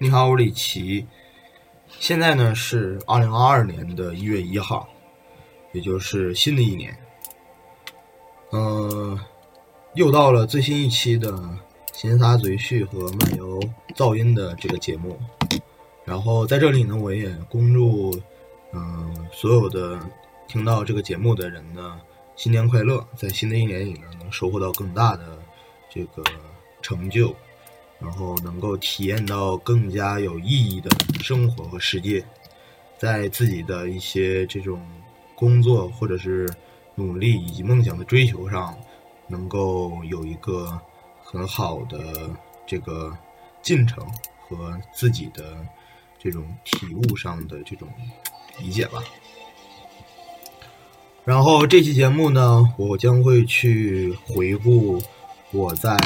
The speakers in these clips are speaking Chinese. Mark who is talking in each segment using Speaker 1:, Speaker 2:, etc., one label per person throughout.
Speaker 1: 你好，我李奇。现在呢是二零二二年的一月一号，也就是新的一年。呃，又到了最新一期的闲杂嘴絮和漫游噪音的这个节目。然后在这里呢，我也恭祝嗯所有的听到这个节目的人呢，新年快乐！在新的一年里呢，能收获到更大的这个成就。然后能够体验到更加有意义的生活和世界，在自己的一些这种工作或者是努力以及梦想的追求上，能够有一个很好的这个进程和自己的这种体悟上的这种理解吧。然后这期节目呢，我将会去回顾我在。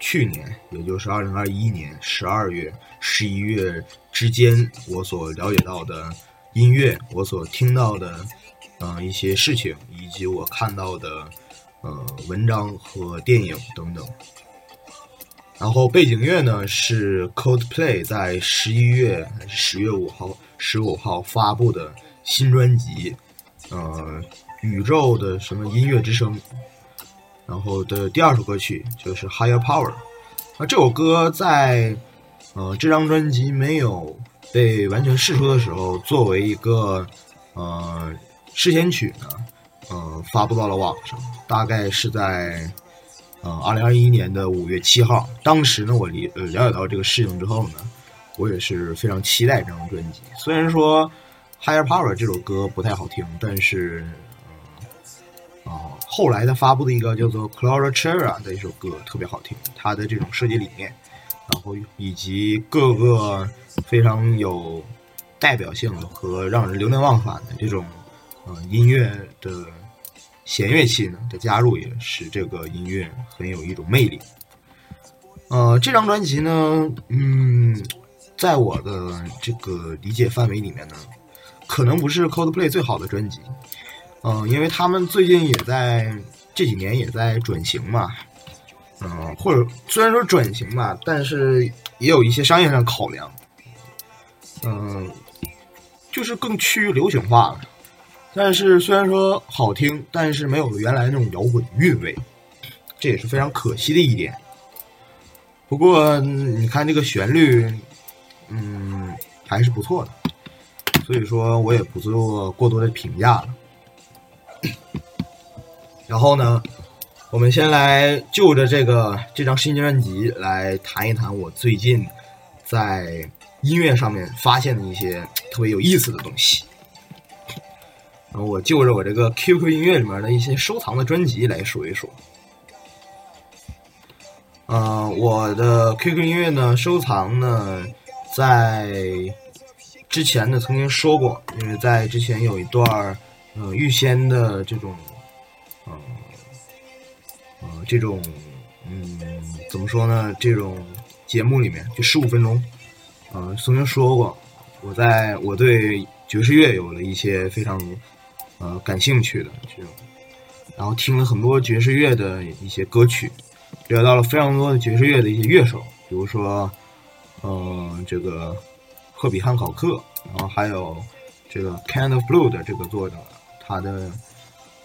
Speaker 1: 去年，也就是二零二一年十二月、十一月之间，我所了解到的音乐，我所听到的，呃，一些事情，以及我看到的，呃，文章和电影等等。然后背景乐呢是 Coldplay 在十一月还是十月五号、十五号发布的新专辑，呃，宇宙的什么音乐之声。然后的第二首歌曲就是《Higher Power》，那这首歌在呃这张专辑没有被完全释出的时候，作为一个呃试先曲呢，呃发布到了网上，大概是在呃二零二一年的五月七号。当时呢，我理呃了解到这个事情之后呢，我也是非常期待这张专辑。虽然说《Higher Power》这首歌不太好听，但是。后来他发布的一个叫做《Clara Chera》的一首歌特别好听，他的这种设计理念，然后以及各个非常有代表性和让人流连忘返的这种呃音乐的弦乐器呢的加入，也使这个音乐很有一种魅力。呃，这张专辑呢，嗯，在我的这个理解范围里面呢，可能不是 Coldplay 最好的专辑。嗯，因为他们最近也在这几年也在转型嘛，嗯，或者虽然说转型吧，但是也有一些商业上考量，嗯，就是更趋于流行化了。但是虽然说好听，但是没有原来那种摇滚韵味，这也是非常可惜的一点。不过你看这个旋律，嗯，还是不错的，所以说我也不做过多的评价了。然后呢，我们先来就着这个这张新专辑来谈一谈我最近在音乐上面发现的一些特别有意思的东西。然后我就着我这个 QQ 音乐里面的一些收藏的专辑来说一说。嗯，我的 QQ 音乐呢收藏呢，在之前呢曾经说过，因为在之前有一段呃预先的这种。呃，这种，嗯，怎么说呢？这种节目里面就十五分钟，呃，曾经说过，我在我对爵士乐有了一些非常呃感兴趣的这种，然后听了很多爵士乐的一些歌曲，了到了非常多的爵士乐的一些乐手，比如说，呃，这个赫比汉考克，然后还有这个 Kind of Blue 的这个作者，他的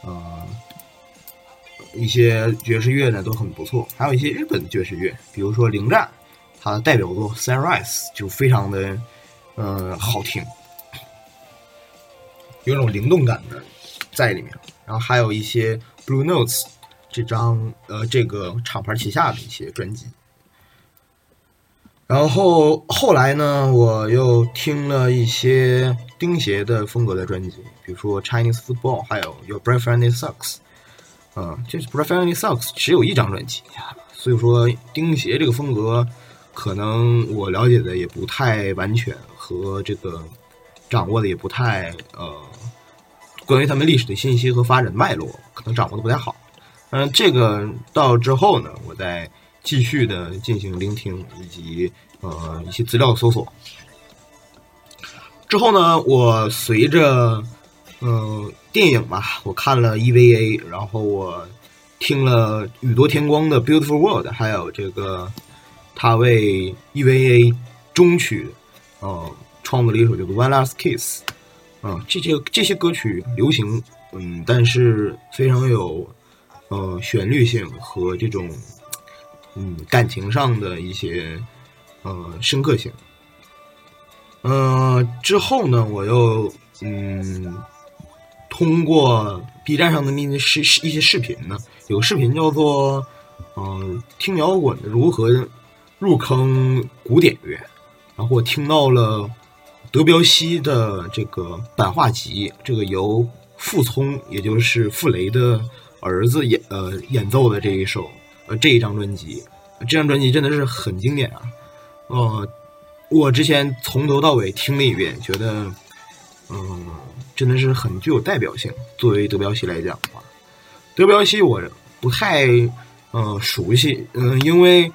Speaker 1: 呃。一些爵士乐呢都很不错，还有一些日本爵士乐，比如说灵战，它的代表作《Sunrise》就非常的，呃，好听，有种灵动感的在里面。然后还有一些 Blue Notes 这张呃这个厂牌旗下的一些专辑。然后后来呢，我又听了一些钉鞋的风格的专辑，比如说 Chinese Football，还有 Your Boyfriend Sucks。嗯，就是 b r o f e s s i o n a l y Sucks 只有一张专辑，所以说钉鞋这个风格，可能我了解的也不太完全，和这个掌握的也不太呃，关于他们历史的信息和发展脉络，可能掌握的不太好。嗯，这个到之后呢，我再继续的进行聆听以及呃一些资料搜索。之后呢，我随着。嗯，电影吧，我看了 EVA，然后我听了宇多田光的《Beautiful World》，还有这个他为 EVA 中曲，呃，创作了一首叫做《One Last Kiss》。啊，这些这些歌曲流行，嗯，但是非常有呃旋律性和这种嗯感情上的一些呃深刻性。呃，之后呢，我又嗯通过 B 站上的那些视一些视频呢，有个视频叫做嗯听摇滚如何入坑古典乐，然后我听到了。德彪西的这个版画集，这个由傅聪，也就是傅雷的儿子演呃演奏的这一首呃这一张专辑，这张专辑真的是很经典啊！呃，我之前从头到尾听了一遍，觉得嗯真的是很具有代表性。作为德彪西来讲的话，德彪西我不太呃熟悉，嗯，因为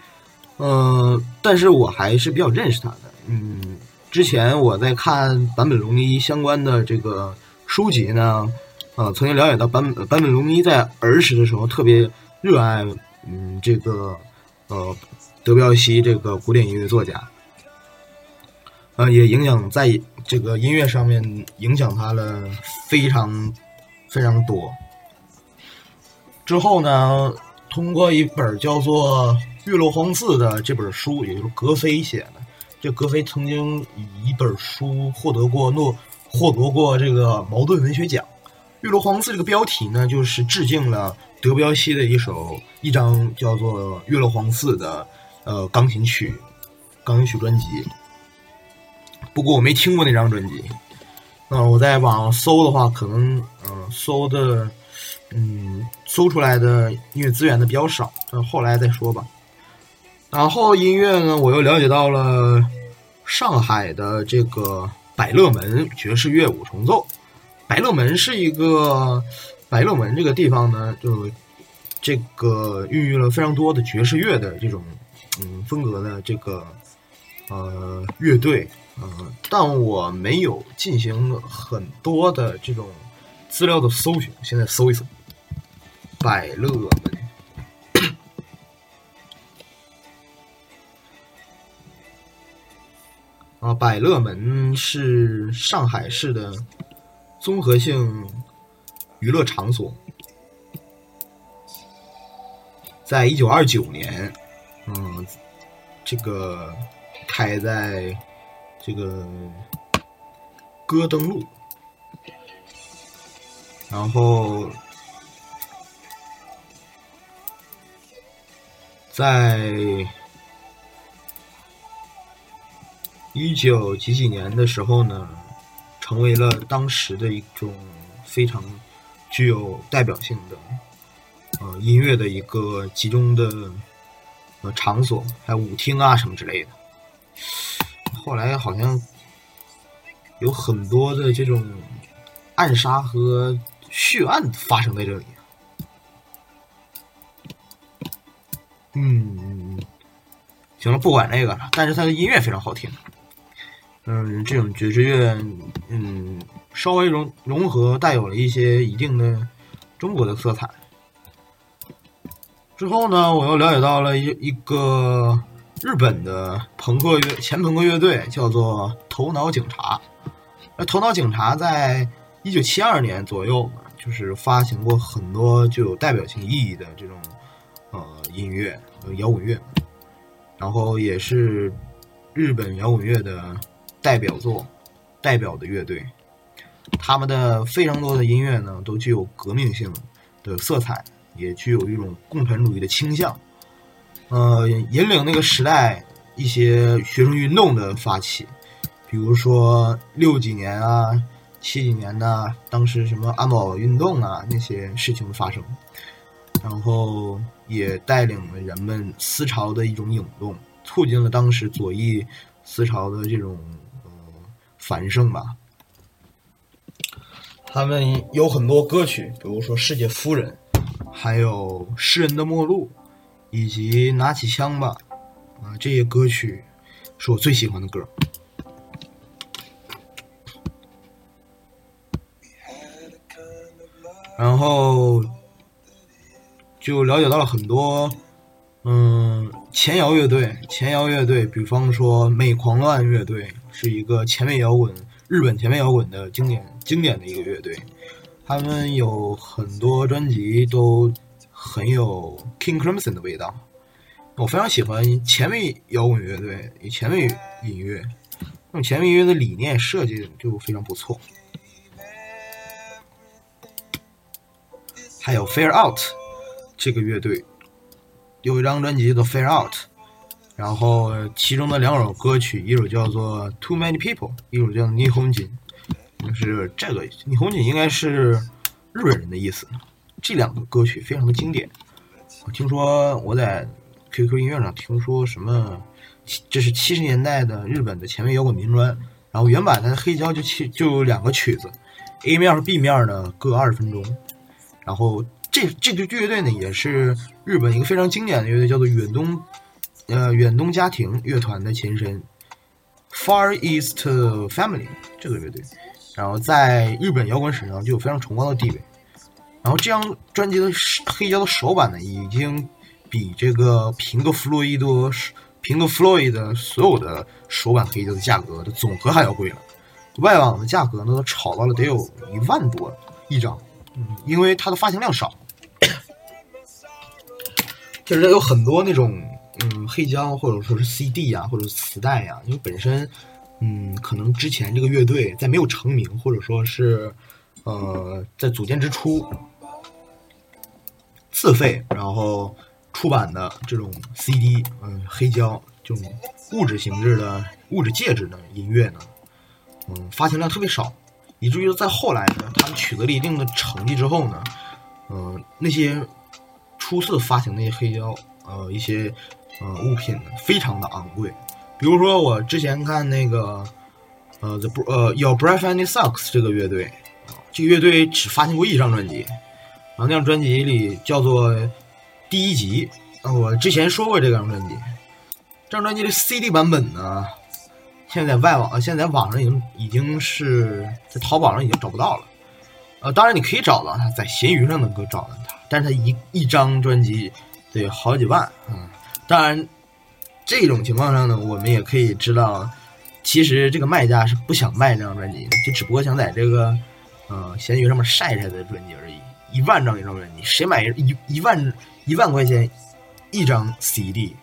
Speaker 1: 嗯，但是我还是比较认识他的，嗯。之前我在看坂本龙一相关的这个书籍呢，呃，曾经了解到坂本坂本龙一在儿时的时候特别热爱，嗯，这个呃德彪西这个古典音乐作家，呃，也影响在这个音乐上面影响他了非常非常多。之后呢，通过一本叫做《月落荒寺》的这本书，也就是格非写的。这格非曾经以一本书获得过诺，获得过这个茅盾文学奖。《月落荒寺》这个标题呢，就是致敬了德彪西的一首一张叫做《月落黄寺》的呃钢琴曲，钢琴曲专辑。不过我没听过那张专辑。嗯，我在网上搜的话，可能嗯搜的嗯搜出来的音乐资源的比较少，那后来再说吧。然后音乐呢，我又了解到了上海的这个百乐门爵士乐五重奏。百乐门是一个百乐门这个地方呢，就这个孕育了非常多的爵士乐的这种嗯风格的这个呃乐队，呃，但我没有进行很多的这种资料的搜寻，现在搜一搜百乐门。啊，百乐门是上海市的综合性娱乐场所，在一九二九年，嗯，这个开在这个戈登路，然后在。一九几几年的时候呢，成为了当时的一种非常具有代表性的呃音乐的一个集中的呃场所，还有舞厅啊什么之类的。后来好像有很多的这种暗杀和血案发生在这里。嗯，行了，不管这个了，但是它的音乐非常好听。嗯，这种爵士乐，嗯，稍微融融合，带有了一些一定的中国的色彩。之后呢，我又了解到了一一个日本的朋克乐前朋克乐队，叫做头脑警察。那头脑警察在一九七二年左右，就是发行过很多具有代表性意义的这种呃音乐，摇滚乐，然后也是日本摇滚乐的。代表作、代表的乐队，他们的非常多的音乐呢，都具有革命性的色彩，也具有一种共产主义的倾向。呃，引领那个时代一些学生运动的发起，比如说六几年啊、七几年的，当时什么安保运动啊那些事情发生，然后也带领了人们思潮的一种涌动，促进了当时左翼思潮的这种呃。繁盛吧，他们有很多歌曲，比如说《世界夫人》，还有《诗人的末路》，以及《拿起枪吧》，啊，这些歌曲是我最喜欢的歌。然后就了解到了很多，嗯，前摇乐队，前摇乐队，比方说美狂乱乐队，是一个前卫摇滚，日本前卫摇滚的经典经典的一个乐队。他们有很多专辑都很有 King Crimson 的味道。我非常喜欢前卫摇滚乐队与，前卫音乐，用前卫音乐的理念设计就非常不错。还有 Fair Out 这个乐队。有一张专辑叫做《Fair Out》，然后其中的两首歌曲，一首叫做《Too Many People》，一首叫《霓虹锦》，就是这个“霓虹锦”应该是日本人的意思。这两个歌曲非常的经典。我听说我在 QQ 音乐上听说什么，这是七十年代的日本的前卫摇滚民专，然后原版的黑胶就七就有两个曲子，A 面和 B 面呢各二十分钟，然后。这这支乐队呢，也是日本一个非常经典的乐队，叫做远东，呃，远东家庭乐团的前身，Far East Family 这个乐队，然后在日本摇滚史上就有非常崇高的地位。然后这张专辑的黑胶的首版呢，已经比这个平克·弗洛伊德、平克·弗洛伊德所有的首版黑胶的价格的总和还要贵了，外网的价格呢都炒到了得有一万多一张。因为它的发行量少，就是有很多那种嗯黑胶或者说是 CD 呀，或者是磁带呀，因为本身嗯可能之前这个乐队在没有成名或者说是呃在组建之初自费然后出版的这种 CD 嗯黑胶这种物质形式的物质介质的音乐呢，嗯发行量特别少。以至于在后来呢，他们取得了一定的成绩之后呢，嗯，那些初次发行那些黑胶，呃，一些呃物品呢，非常的昂贵。比如说我之前看那个，呃，The 呃 Your Breath and Sucks 这个乐队，这个乐队只发行过一张专辑，然后那张专辑里叫做第一集，啊我之前说过这张专辑，这张专辑的 CD 版本呢。现在外网，现在网上已经已经是在淘宝上已经找不到了，呃，当然你可以找到它，在闲鱼上能够找到它，但是它一一张专辑得好几万啊。当然，这种情况上呢，我们也可以知道，其实这个卖家是不想卖这张专辑的，就只不过想在这个呃闲鱼上面晒晒的专辑而已。一万张一张专辑，谁买一一万一万块钱一张 CD，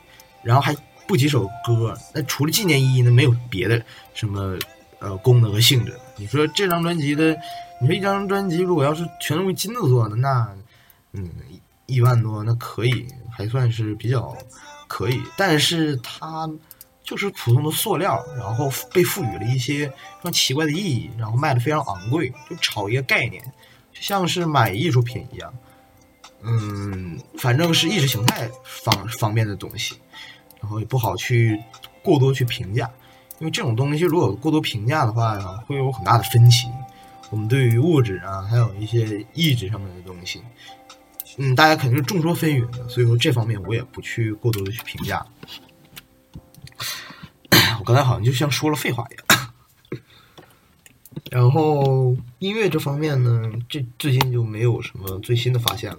Speaker 1: 然后还。不几首歌，那除了纪念意义呢，没有别的什么呃功能和性质。你说这张专辑的，你说一张专辑如果要是全都用金子做的，那嗯一万多那可以还算是比较可以，但是它就是普通的塑料，然后被赋予了一些非常奇怪的意义，然后卖的非常昂贵，就炒一个概念，就像是买艺术品一样，嗯，反正是意识形态方方面的东西。然后也不好去过多去评价，因为这种东西如果过多评价的话，会有很大的分歧。我们对于物质啊，还有一些意志上面的东西，嗯，大家肯定是众说纷纭的，所以说这方面我也不去过多的去评价。我刚才好像就像说了废话一样。然后音乐这方面呢，这最近就没有什么最新的发现了。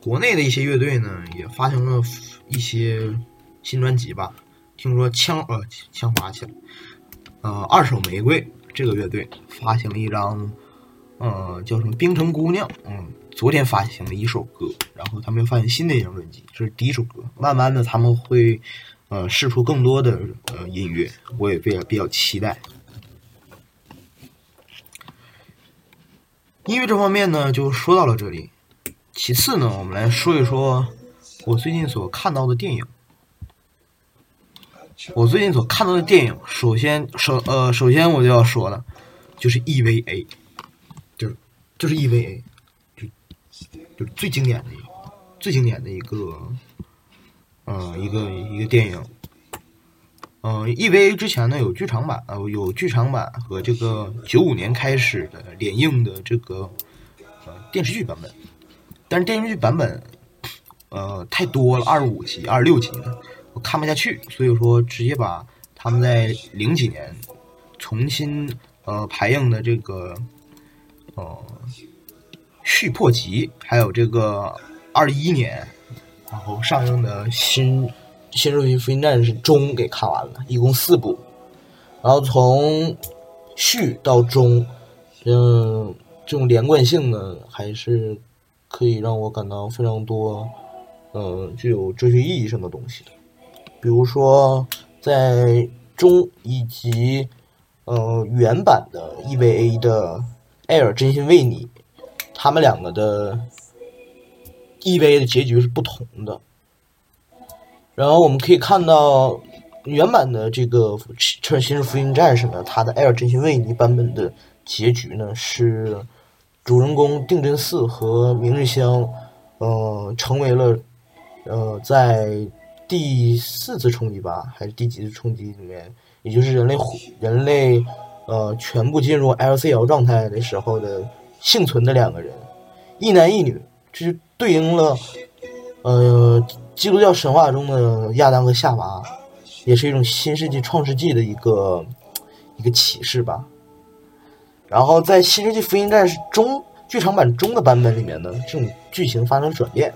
Speaker 1: 国内的一些乐队呢，也发行了一些新专辑吧。听说枪呃枪滑起来，呃二手玫瑰这个乐队发行了一张，呃叫什么冰城姑娘，嗯，昨天发行了一首歌，然后他们又发行新的一张专辑，这是第一首歌。慢慢的他们会呃试出更多的呃音乐，我也比较比较期待。音乐这方面呢，就说到了这里。其次呢，我们来说一说我最近所看到的电影。我最近所看到的电影，首先首呃，首先我就要说的，就是 EVA，就是 EVA，就就最经典的一个最经典的一个呃一个一个电影。嗯，EVA 之前呢有剧场版，呃有剧场版和这个九五年开始的连映的这个呃电视剧版本。但是电视剧版本，呃，太多了，二十五集、二十六集的，我看不下去，所以说直接把他们在零几年重新呃排映的这个呃续破集，还有这个二一年，然后上映的
Speaker 2: 新《新世纪福音战士》中给看完了，一共四部，然后从续到中，嗯，这种连贯性呢，还是可以让我感到非常多，嗯，具有哲学意义上的东西的，比如说在中以及呃原版的 EVA 的艾尔真心为你，他们两个的 EVA 的结局是不同的。然后我们可以看到原版的这个《新新世福音战士》呢，它的艾尔真心为你版本的结局呢是主人公定真寺和明日香，呃，成为了呃在第四次冲击吧，还是第几次冲击里面，也就是人类人类呃全部进入 LCL 状态的时候的幸存的两个人，一男一女，这就对应了呃。基督教神话中的亚当和夏娃，也是一种新世纪创世纪的一个一个启示吧。然后在《新世纪福音战士》中剧场版中的版本里面呢，这种剧情发生转变。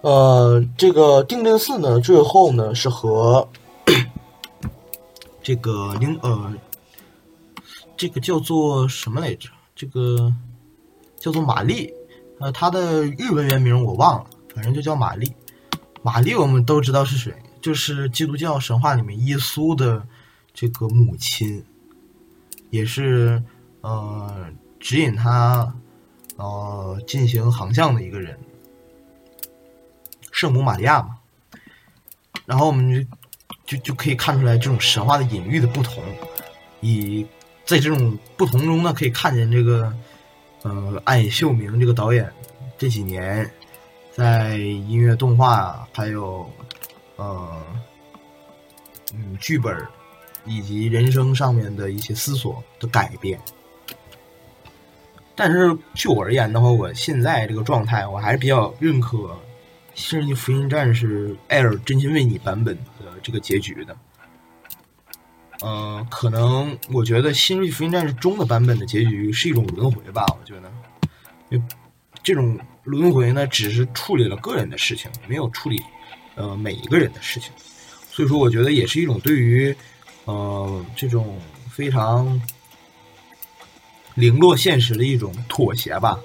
Speaker 2: 呃，这个定真寺呢，最后呢是和
Speaker 1: 这个灵呃，这个叫做什么来着？这个叫做玛丽，呃，她的日文原名我忘了。反正就叫玛丽，玛丽我们都知道是谁，就是基督教神话里面耶稣的这个母亲，也是呃指引他呃进行航向的一个人，圣母玛利亚嘛。然后我们就就就可以看出来这种神话的隐喻的不同，以在这种不同中呢，可以看见这个呃暗野秀明这个导演这几年。在音乐、动画，还有，呃，嗯，剧本以及人生上面的一些思索的改变。但是就我而言的话，我现在这个状态，我还是比较认可《新世纪福音战士》艾尔真心为你版本的这个结局的。嗯，可能我觉得《新世纪福音战士》中的版本的结局是一种轮回吧，我觉得，因为这种。轮回呢，只是处理了个人的事情，没有处理呃每一个人的事情，所以说我觉得也是一种对于呃这种非常零落现实的一种妥协吧。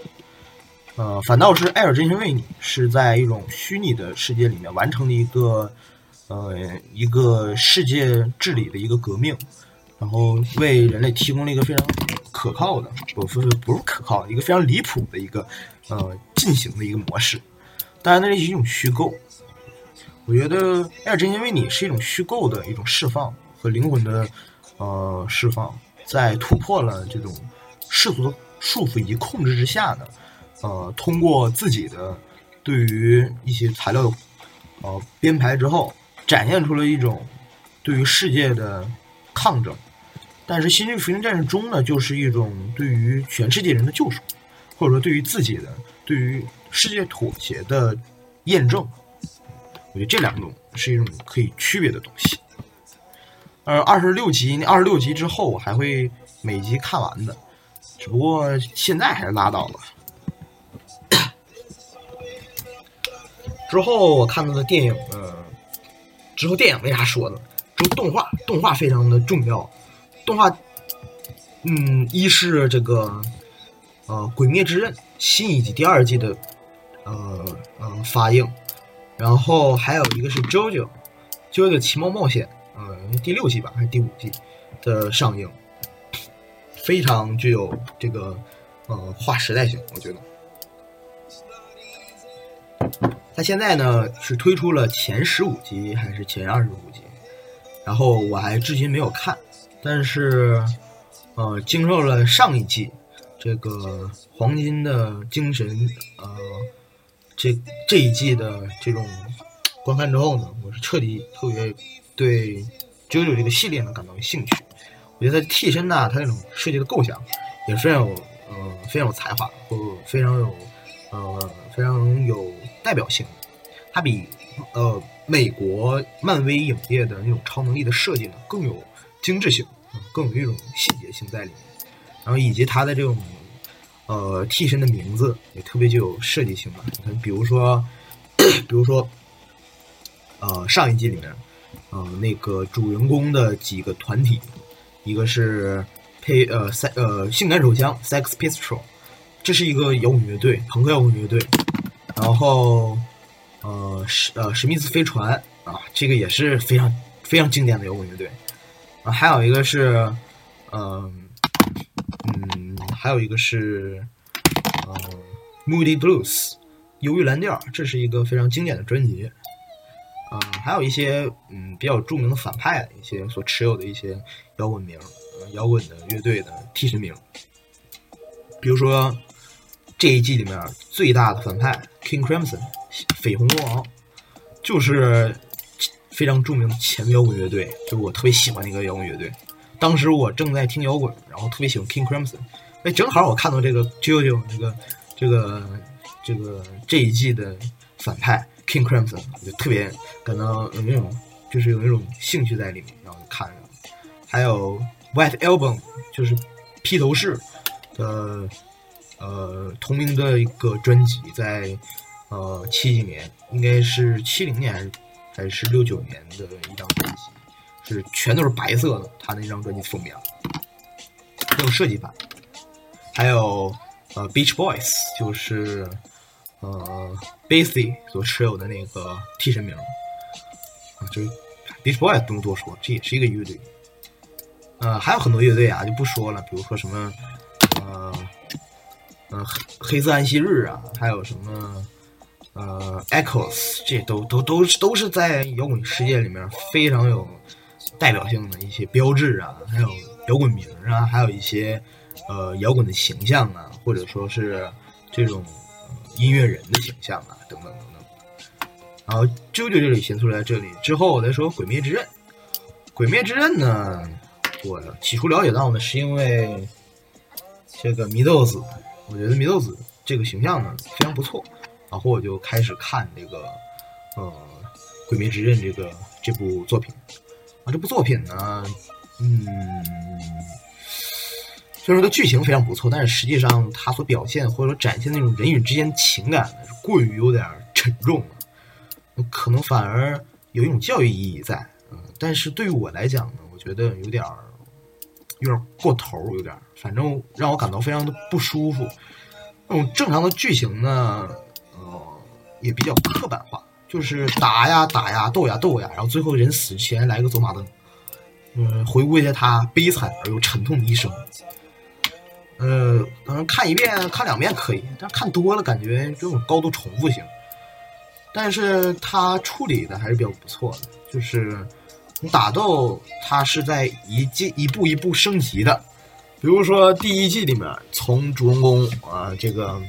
Speaker 1: 呃，反倒是艾尔真心为你是在一种虚拟的世界里面完成了一个呃一个世界治理的一个革命，然后为人类提供了一个非常可靠的，不是不是可靠，一个非常离谱的一个呃。进行的一个模式，当然那是一种虚构。我觉得《爱尔真心为你》是一种虚构的一种释放和灵魂的呃释放，在突破了这种世俗的束缚以及控制之下呢，呃，通过自己的对于一些材料的呃编排之后，展现出了一种对于世界的抗争。但是《新世纪福音战士》中呢，就是一种对于全世界人的救赎，或者说对于自己的。对于世界妥协的验证，我觉得这两种是一种可以区别的东西。呃，二十六集，二十六集之后我还会每集看完的，只不过现在还是拉倒了。之后我看到的电影，之后电影没啥说的，之后动画，动画非常的重要。动画，嗯，一是这个。呃，《鬼灭之刃》新一季第二季的呃呃发映，然后还有一个是《JoJo JoJo 奇妙冒险》呃第六季吧还是第五季的上映，非常具有这个呃划时代性，我觉得。它现在呢是推出了前十五集还是前二十五集，然后我还至今没有看，但是呃经受了上一季。这个黄金的精神，呃，这这一季的这种观看之后呢，我是彻底特别对九九这个系列呢感到兴趣。我觉得替身呢，他那种设计的构想也非常有，呃，非常有才华，或非常有，呃，非常有代表性。它比呃美国漫威影业的那种超能力的设计呢更有精致性，更有一种细节性在里面。然后以及它的这种，呃替身的名字也特别具有设计性吧。你看，比如说，比如说，呃，上一季里面，呃，那个主人公的几个团体，一个是配呃塞呃性感手枪 Sex Pistol，这是一个摇滚乐队，朋克摇滚乐队。然后，呃史呃史密斯飞船啊，这个也是非常非常经典的摇滚乐队。啊，还有一个是，嗯嗯，还有一个是，呃，Moody Blues，忧郁蓝调，这是一个非常经典的专辑。啊、还有一些嗯比较著名的反派一些所持有的一些摇滚名，呃摇滚的乐队的替身名，比如说这一季里面最大的反派 King Crimson 绯红魔王，就是非常著名的前摇滚乐队，就是我特别喜欢的一个摇滚乐队。当时我正在听摇滚，然后特别喜欢 King Crimson，哎，正好我看到这个 JoJo 这个这个这个这一季的反派 King Crimson，我就特别感到有那种就是有那种兴趣在里面，然后就看着。还有 White Album，就是披头士的呃同名的一个专辑，在呃七几年，应该是七零年还是还是六九年的一张专辑，是全都是白色的，他那张专辑封面，很有设计感。还有呃 Beach Boys，就是呃 Bassy 所持有的那个替身名，啊，就是 Beach Boys 不用多说，这也是一个乐队。呃，还有很多乐队啊，就不说了，比如说什么，呃，黑色安息日啊，还有什么，呃，Echoes，这都都都是都是在摇滚世界里面非常有代表性的一些标志啊，还有摇滚名啊，还有一些呃摇滚的形象啊，或者说是这种、音乐人的形象啊，等等等等。然后啾啾这里先出来这里之后，我再说《鬼灭之刃》。《鬼灭之刃》呢，我起初了解到呢，是因为这个祢豆子，我觉得祢豆子这个形象呢非常不错，然后我就开始看这个呃《鬼灭之刃》这个这部作品。啊，这部作品呢，嗯，虽然说它剧情非常不错，但是实际上它所表现或者说展现那种人与之间情感呢，是过于有点沉重了，可能反而有一种教育意义在，嗯，但是对于我来讲呢，我觉得有点儿有点过头，有点，反正让我感到非常的不舒服。那种正常的剧情呢，呃，也比较刻板化，就是打呀打呀，斗呀斗呀，然后最后人死前来个走马灯，嗯，回顾一下他悲惨而又沉痛的一生。呃，可能看一遍、看两遍可以，但看多了感觉这种高度重复性。但是他处理的还是比较不错的，就是打斗，它是在一季一步一步升级的。比如说第一季里面，从主人公啊、这个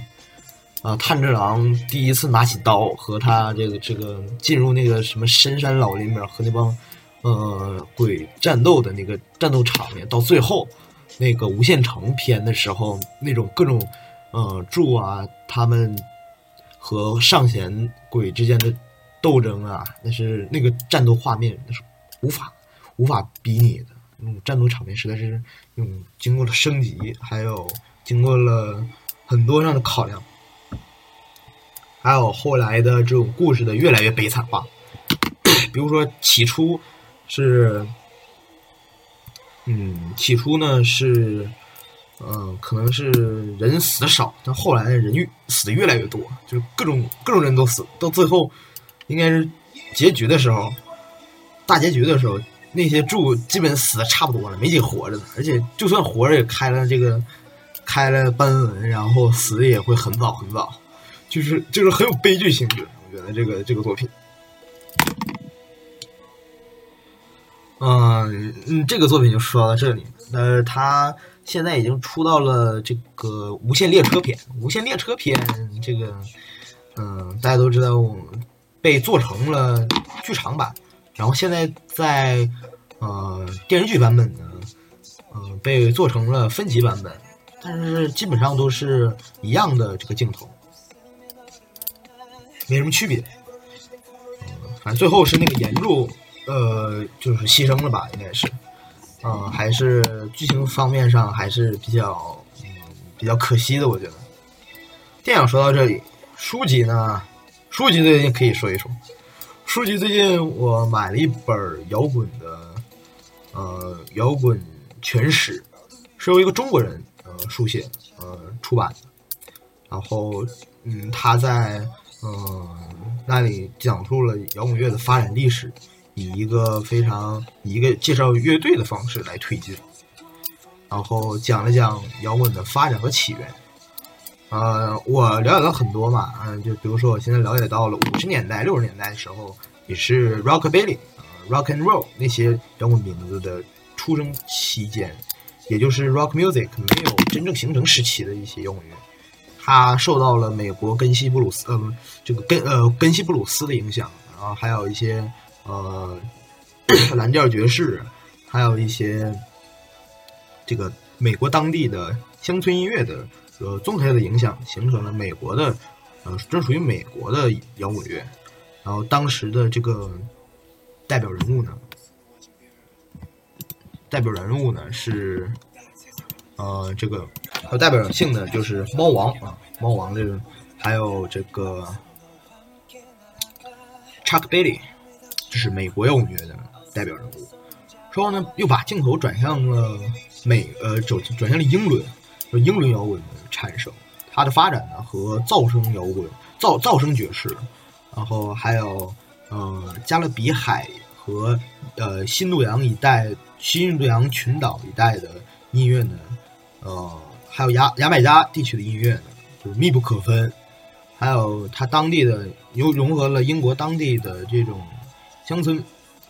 Speaker 1: 啊炭治郎第一次拿起刀和他这个这个进入那个什么深山老林里面和那帮呃鬼战斗的那个战斗场面，到最后那个无限城篇的时候，那种各种呃柱啊他们和上弦鬼之间的斗争啊，那是那个战斗画面，那是无法无法比拟的。那种战斗场面实在是那种经过了升级，还有经过了很多上的考量，还有后来的这种故事的越来越悲惨化。比如说起初是，嗯，起初呢是，嗯、可能是人死的少，但后来人越死的越来越多，就是各种各种人都死，到最后应该是结局的时候，大结局的时候，那些柱基本死的差不多了，没几个活着的，而且就算活着也开了这个开了斑纹，然后死的也会很早很早，就是就是很有悲剧性质，我觉得这个这个作品。嗯嗯，这个作品就说到这里。呃，他现在已经出到了这个《无限列车篇》。《无限列车篇》这个，嗯、大家都知道被做成了剧场版，然后现在在呃电视剧版本呢，嗯、被做成了分级版本，但是基本上都是一样的这个镜头，没什么区别。嗯，反正最后是那个岩柱，呃，就是牺牲了吧，应该是。嗯，还是剧情方面上还是比较，嗯，比较可惜的，我觉得。电影说到这里，书籍呢？书籍最近可以说一说。书籍最近我买了一本摇滚的，呃，摇滚全史，是由一个中国人呃书写呃出版的。然后，嗯，他在嗯那里讲述了摇滚乐的发展历史，以一个非常以一个介绍乐队的方式来推进。然后讲了讲摇滚的发展和起源。呃，我了解到很多嘛，嗯，就比如说我现在了解到了五十年代、六十年代的时候，也是 rockabilly、rock and roll 那些摇滚名字的出生期间，也就是 rock music 没有真正形成时期的一些摇滚乐，它受到了美国根西布鲁斯，嗯，这个根呃根西布鲁斯的影响，然后还有一些呃蓝调爵士，还有一些。这个美国当地的乡村音乐的呃综合的影响，形成了美国的呃专属于美国的摇滚乐。然后当时的这个代表人物呢，代表人物呢是呃这个有代表性的就是猫王啊，猫王这个还有这个 Chuck Berry，这是美国摇滚乐的代表人物。之后呢，又把镜头转向了美，呃，转转向了英伦，就英伦摇滚的产生。它的发展呢，和噪声摇滚、噪噪声爵士，然后还有呃加勒比海和呃新度洋一带、新印度洋群岛一带的音乐呢，呃，还有牙牙买加地区的音乐呢，就密不可分。还有它当地的又融合了英国当地的这种乡村，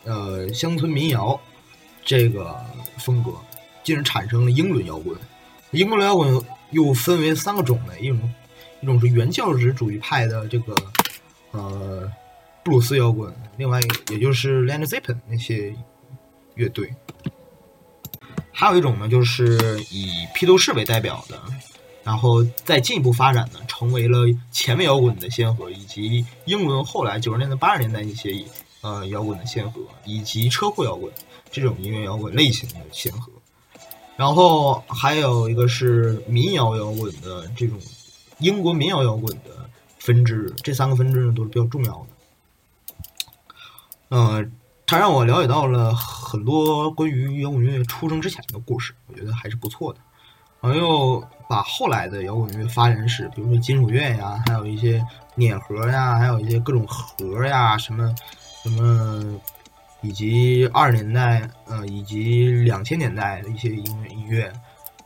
Speaker 1: 呃，乡村民谣。这个风格，进而产生了英伦摇滚。英伦摇滚又分为三个种类，一种一种是原教旨主义派的这个呃布鲁斯摇滚，另外也就是 l e n d z e p p e n 那些乐队，还有一种呢就是以披头士为代表的，然后再进一步发展呢，成为了前卫摇滚的先河，以及英伦后来九十年代八十年代一些呃摇滚的先河，以及车库摇滚。这种音乐摇滚类型的先河，然后还有一个是民谣摇滚的这种英国民谣摇滚的分支，这三个分支呢都是比较重要的。嗯，它让我了解到了很多关于摇滚乐出生之前的故事，我觉得还是不错的。然后又把后来的摇滚乐发展史，比如说金属乐呀，还有一些碾核呀，还有一些各种核呀，什么什么。以及二十年代，呃，以及两千年代的一些音乐音乐，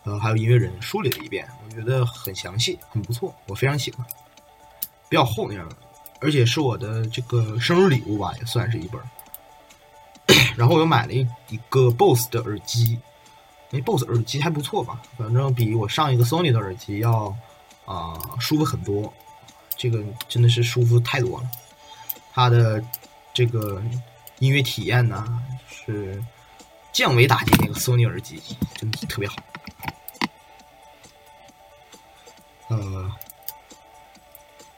Speaker 1: 呃，还有音乐人梳理了一遍，我觉得很详细，很不错，我非常喜欢。比较厚那样的，而且是我的这个生日礼物吧，也算是一本。然后我又买了一一个 BOSS 的耳机，那 BOSS 耳机还不错吧，反正比我上一个 Sony 的耳机要啊舒服很多，这个真的是舒服太多了，它的这个。音乐体验呢是降维打击那个索尼耳机，真的特别好。呃，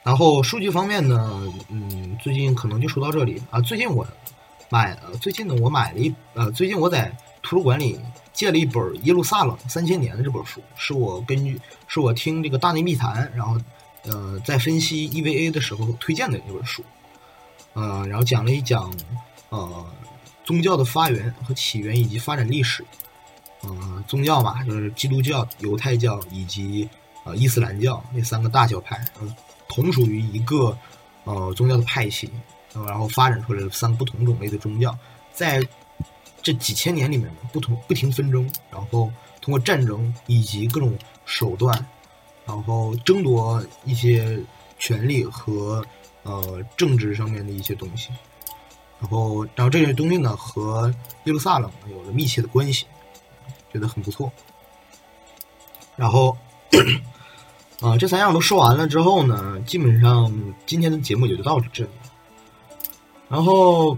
Speaker 1: 然后数据方面呢，嗯，最近可能就说到这里啊。最近我买，最近呢我买了一呃，最近我在图书馆里借了一本《耶路撒冷三千年》的这本书，是我根据是我听这个大内密谈，然后呃在分析 EVA 的时候推荐的一本书，呃，然后讲了一讲。呃，宗教的发源和起源以及发展历史，呃，宗教嘛，就是基督教、犹太教以及呃伊斯兰教那三个大教派，呃，同属于一个呃宗教的派系，然后发展出来了三个不同种类的宗教，在这几千年里面不同不停纷争，然后通过战争以及各种手段，然后争夺一些权利和呃政治上面的一些东西。然后，然后这些东西呢和耶路撒冷有着密切的关系，觉得很不错。然后，啊，这三样都说完了之后呢，基本上今天的节目也就到这里。然后，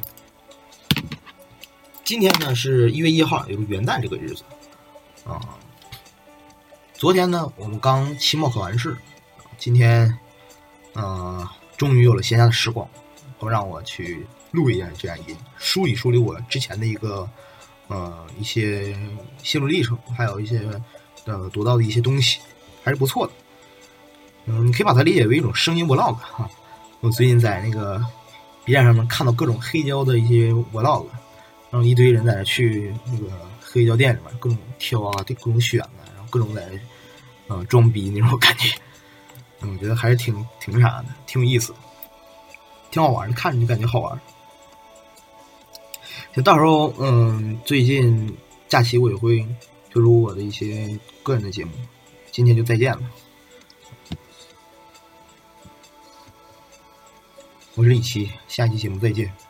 Speaker 1: 今天呢是一月一号，也就元旦这个日子啊。昨天呢，我们刚期末考完试，今天，呃，终于有了闲暇的时光，都让我去。录一下这样音，梳理梳理我之前的一个呃一些心路历程，还有一些呃读到的一些东西，还是不错的。嗯，你可以把它理解为一种声音 vlog 哈。我最近在那个 B 站上面看到各种黑胶的一些 vlog，然后一堆人在那去那个黑胶店里面各种挑啊，各种选啊，然后各种在呃装逼那种感觉。我觉得还是挺挺那啥的，挺有意思，挺好玩的，看着就感觉好玩。就到时候，嗯，最近假期我也会推出我的一些个人的节目。今天就再见了，我是李琦，下期节目再见。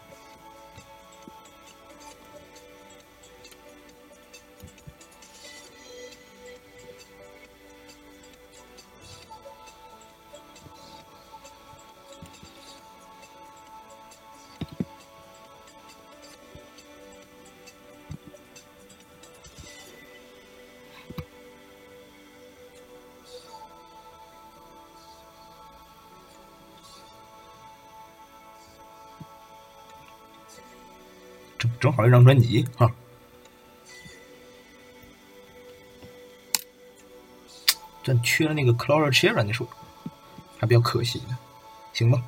Speaker 1: 正好一张专辑啊。但缺了那个 Clara c h e r a 那首，还比较可惜呢，行吧。